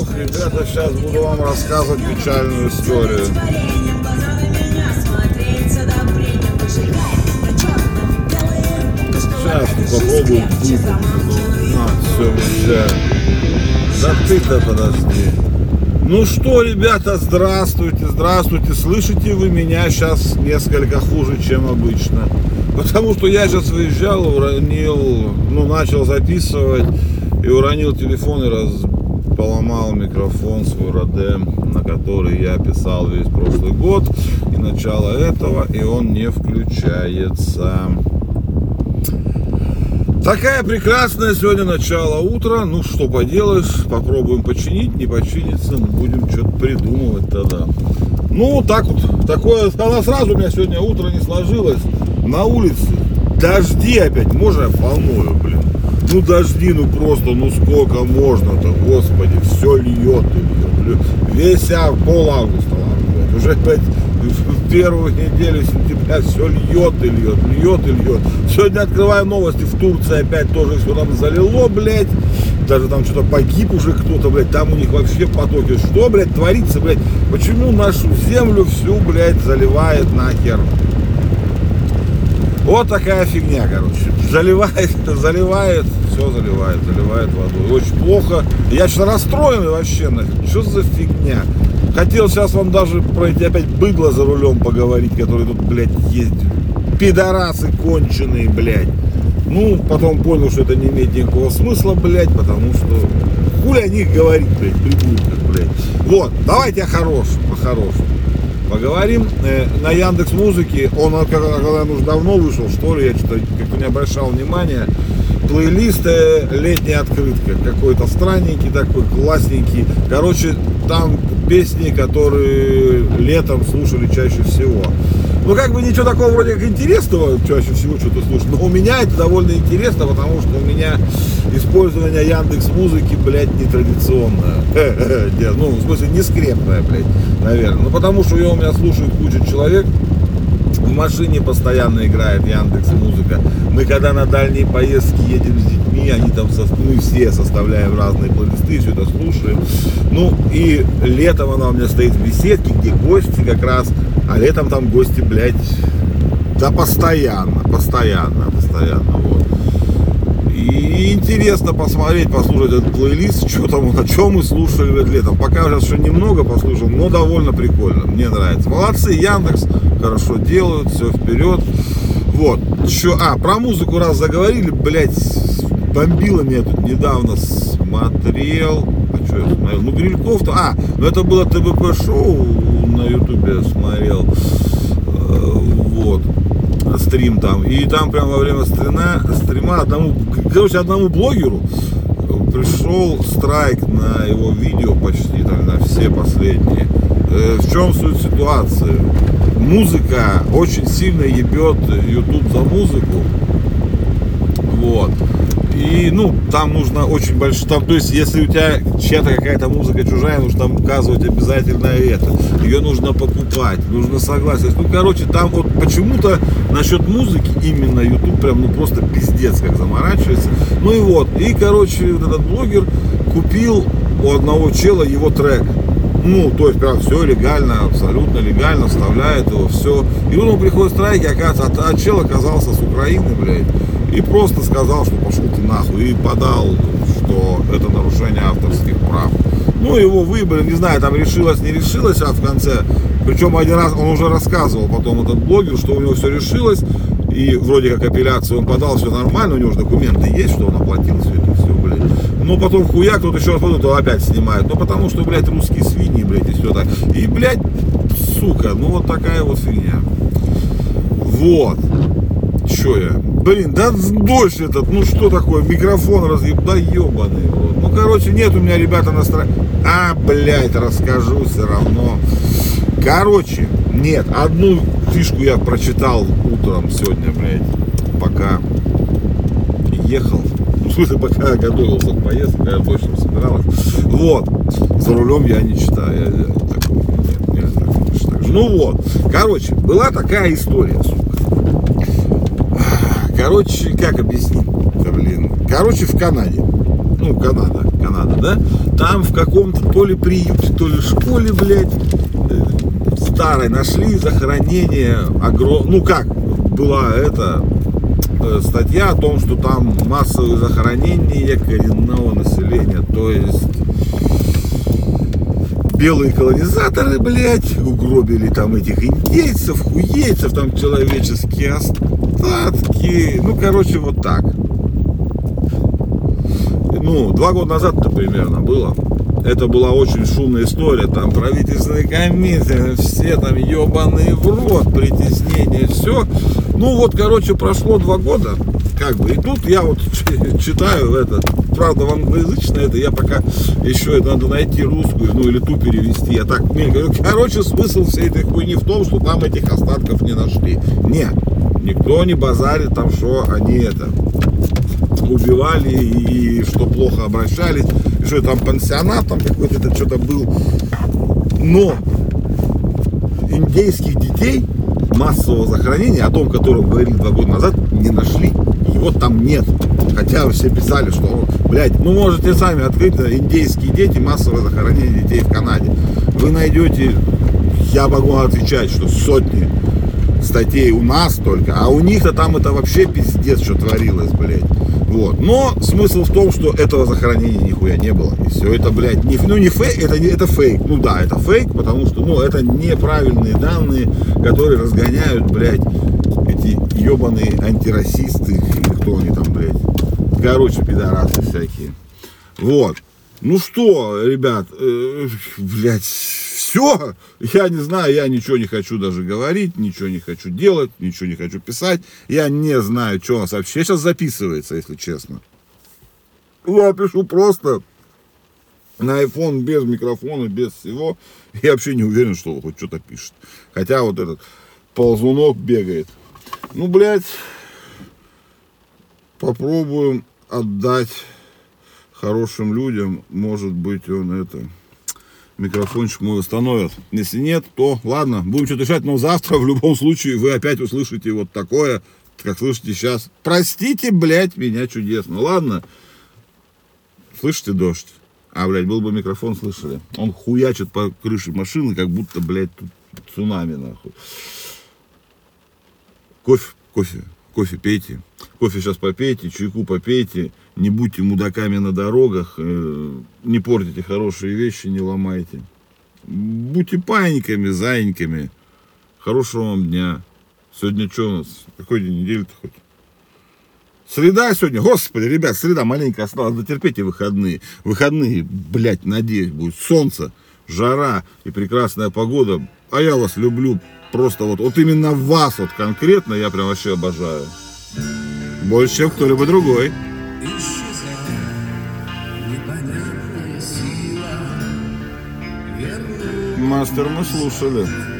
Ох, ребята, сейчас буду вам рассказывать печальную историю. Сейчас попробую На, все, нельзя. Да ты-то подожди. Ну что, ребята, здравствуйте, здравствуйте. Слышите вы меня сейчас несколько хуже, чем обычно. Потому что я сейчас выезжал, уронил, ну, начал записывать и уронил телефон и раз поломал микрофон свой Роде, на который я писал весь прошлый год и начало этого, и он не включается. Такая прекрасная сегодня начало утра. Ну, что поделаешь, попробуем починить, не починится, будем что-то придумывать тогда. Ну, так вот, такое, она сразу у меня сегодня утро не сложилось. На улице дожди опять, можно волною, блин. Ну, дожди, ну просто, ну сколько можно-то, господи, все льет и льет. Весь а, пол августа, ладно, уже опять в первую неделю сентября все льет и льет, льет и льет. Сегодня открываю новости, в Турции опять тоже все там залило, блядь. Даже там что-то погиб уже кто-то, блядь, там у них вообще потоки. Что, блядь, творится, блядь? Почему нашу землю всю, блядь, заливает нахер? Вот такая фигня, короче. Заливает, заливает, все заливает, заливает водой. Очень плохо. Я сейчас расстроенный вообще, нафиг. Что за фигня? Хотел сейчас вам даже про эти опять быдло за рулем поговорить, которые тут, блядь, ездят. Пидорасы конченые, блядь. Ну, потом понял, что это не имеет никакого смысла, блядь, потому что хули о них говорить, блядь, придурках, блядь. Вот, давайте о хорошем, о хорошем. Поговорим. Э, на Яндекс Музыке, он когда, когда он уже давно вышел, что ли, я что-то как-то не обращал внимания. Плейлист э, летняя открытка. Какой-то странненький такой, классненький. Короче, там песни, которые летом слушали чаще всего. Ну, как бы ничего такого вроде как интересного чаще всего что-то слушать. Но у меня это довольно интересно, потому что у меня использование Яндекс Музыки, блядь, нетрадиционное. Ну, в смысле, не скрепное, блядь, наверное. Ну, потому что ее у меня слушает куча человек. В машине постоянно играет Яндекс Музыка. Мы когда на дальние поездки едем с детьми, они там, со, мы все составляем разные плейлисты, все это слушаем. Ну и летом она у меня стоит в беседке, где гости как раз, а летом там гости, блядь, да постоянно, постоянно, постоянно, вот. И интересно посмотреть, послушать этот плейлист, что там, о чем мы слушали летом. Пока сейчас еще немного послушал, но довольно прикольно, мне нравится. Молодцы, Яндекс, хорошо делают, все вперед. Вот, еще, а, про музыку раз заговорили, блядь, бомбило меня тут недавно смотрел. Что смотрел? Ну, Грильков-то, а, ну это было ТВП-шоу на ютубе смотрел. Э, вот стрим там. И там прямо во время стрима, стрима одному, короче, одному блогеру пришел страйк на его видео почти, там, на все последние. Э, в чем суть ситуации? Музыка очень сильно ебет YouTube за музыку. Вот. И, ну, там нужно очень большой, там, то есть, если у тебя чья-то какая-то музыка чужая, нужно там указывать обязательно это. Ее нужно покупать, нужно согласие. Ну, короче, там вот почему-то насчет музыки именно YouTube прям, ну, просто пиздец как заморачивается. Ну и вот, и, короче, этот блогер купил у одного чела его трек. Ну, то есть, прям все легально, абсолютно легально, вставляет его, все. И он ему приходит страйки, оказывается, а, а чел оказался с Украины, блядь. И просто сказал, что пошел ты нахуй. И подал, что это нарушение авторских прав. Ну, его выбрали, не знаю, там решилось, не решилось, а в конце. Причем один раз он уже рассказывал потом этот блогер, что у него все решилось. И вроде как апелляцию он подал, все нормально, у него же документы есть, что он оплатил все это все, блядь. Но потом хуяк, тут еще раз потом то опять снимают. Ну потому что, блядь, русские свиньи, блядь, и все так. И, блядь, сука, ну вот такая вот фигня. Вот. Че я? Блин, да дождь этот, ну что такое, микрофон разъеб, да ебаный. Вот. Ну, короче, нет у меня, ребята, настроения. А, блядь, расскажу все равно. Короче, нет, одну фишку я прочитал утром сегодня, блядь, пока ехал. Смысле, пока я готовился к поездке, я точно собиралась. Вот. За рулем я не читаю. Я, я такого нет, нельзя, конечно, так Ну вот. Короче, была такая история, сука. Короче, как объяснить? блин. Короче, в Канаде. Ну, Канада, Канада, да, там в каком-то то ли приюте, то ли школе, блядь, э, старой нашли захоронение огром... Ну как, была это статья о том, что там массовые захоронения коренного населения, то есть белые колонизаторы, блядь, угробили там этих индейцев, хуейцев, там человеческие остатки. Ну, короче, вот так. Ну, два года назад-то примерно было. Это была очень шумная история, там правительственные комиссии, все там ебаные в рот, притеснение, все. Ну вот, короче, прошло два года, как бы, и тут я вот читаю это, правда, в англоязычное это, я пока еще это надо найти русскую, ну или ту перевести, я так, короче, смысл всей этой хуйни в том, что там этих остатков не нашли. Нет, никто не базарит там, что они это, убивали и, что плохо обращались, что там пансионат там какой-то это что-то был. Но индейских детей массового захоронения, о том, котором говорили два года назад, не нашли. Его там нет. Хотя все писали, что, блядь, ну можете сами открыть индейские дети, массовое захоронение детей в Канаде. Вы найдете, я могу отвечать, что сотни статей у нас только, а у них-то там это вообще пиздец, что творилось, блядь. Вот. Но смысл в том, что этого захоронения нихуя не было. И все это, блядь, не, ну не фейк, это, это фейк. Ну да, это фейк, потому что, ну, это неправильные данные, которые разгоняют, блядь, эти ебаные антирасисты, или кто они там, блядь. Короче, пидорасы всякие. Вот. Ну что, ребят, э, блядь, все, я не знаю, я ничего не хочу даже говорить, ничего не хочу делать, ничего не хочу писать. Я не знаю, что у нас вообще сейчас записывается, если честно. Я пишу просто на iPhone без микрофона, без всего. Я вообще не уверен, что хоть что-то пишет. Хотя вот этот ползунок бегает. Ну, блядь, попробуем отдать хорошим людям. Может быть, он это микрофончик мой установят. Если нет, то ладно, будем что-то решать, но завтра в любом случае вы опять услышите вот такое, как слышите сейчас. Простите, блядь, меня чудесно. Ладно, слышите дождь? А, блядь, был бы микрофон, слышали? Он хуячит по крыше машины, как будто, блядь, тут цунами, нахуй. Кофе, кофе, кофе пейте. Кофе сейчас попейте, чайку попейте не будьте мудаками на дорогах, э, не портите хорошие вещи, не ломайте. Будьте паниками, заиньками. Хорошего вам дня. Сегодня что у нас? Какой день недели-то хоть? Среда сегодня, господи, ребят, среда маленько осталось, дотерпите выходные. Выходные, блядь, надеюсь, будет солнце, жара и прекрасная погода. А я вас люблю, просто вот, вот именно вас вот конкретно я прям вообще обожаю. Больше, чем кто-либо другой. Мастер мы слушали.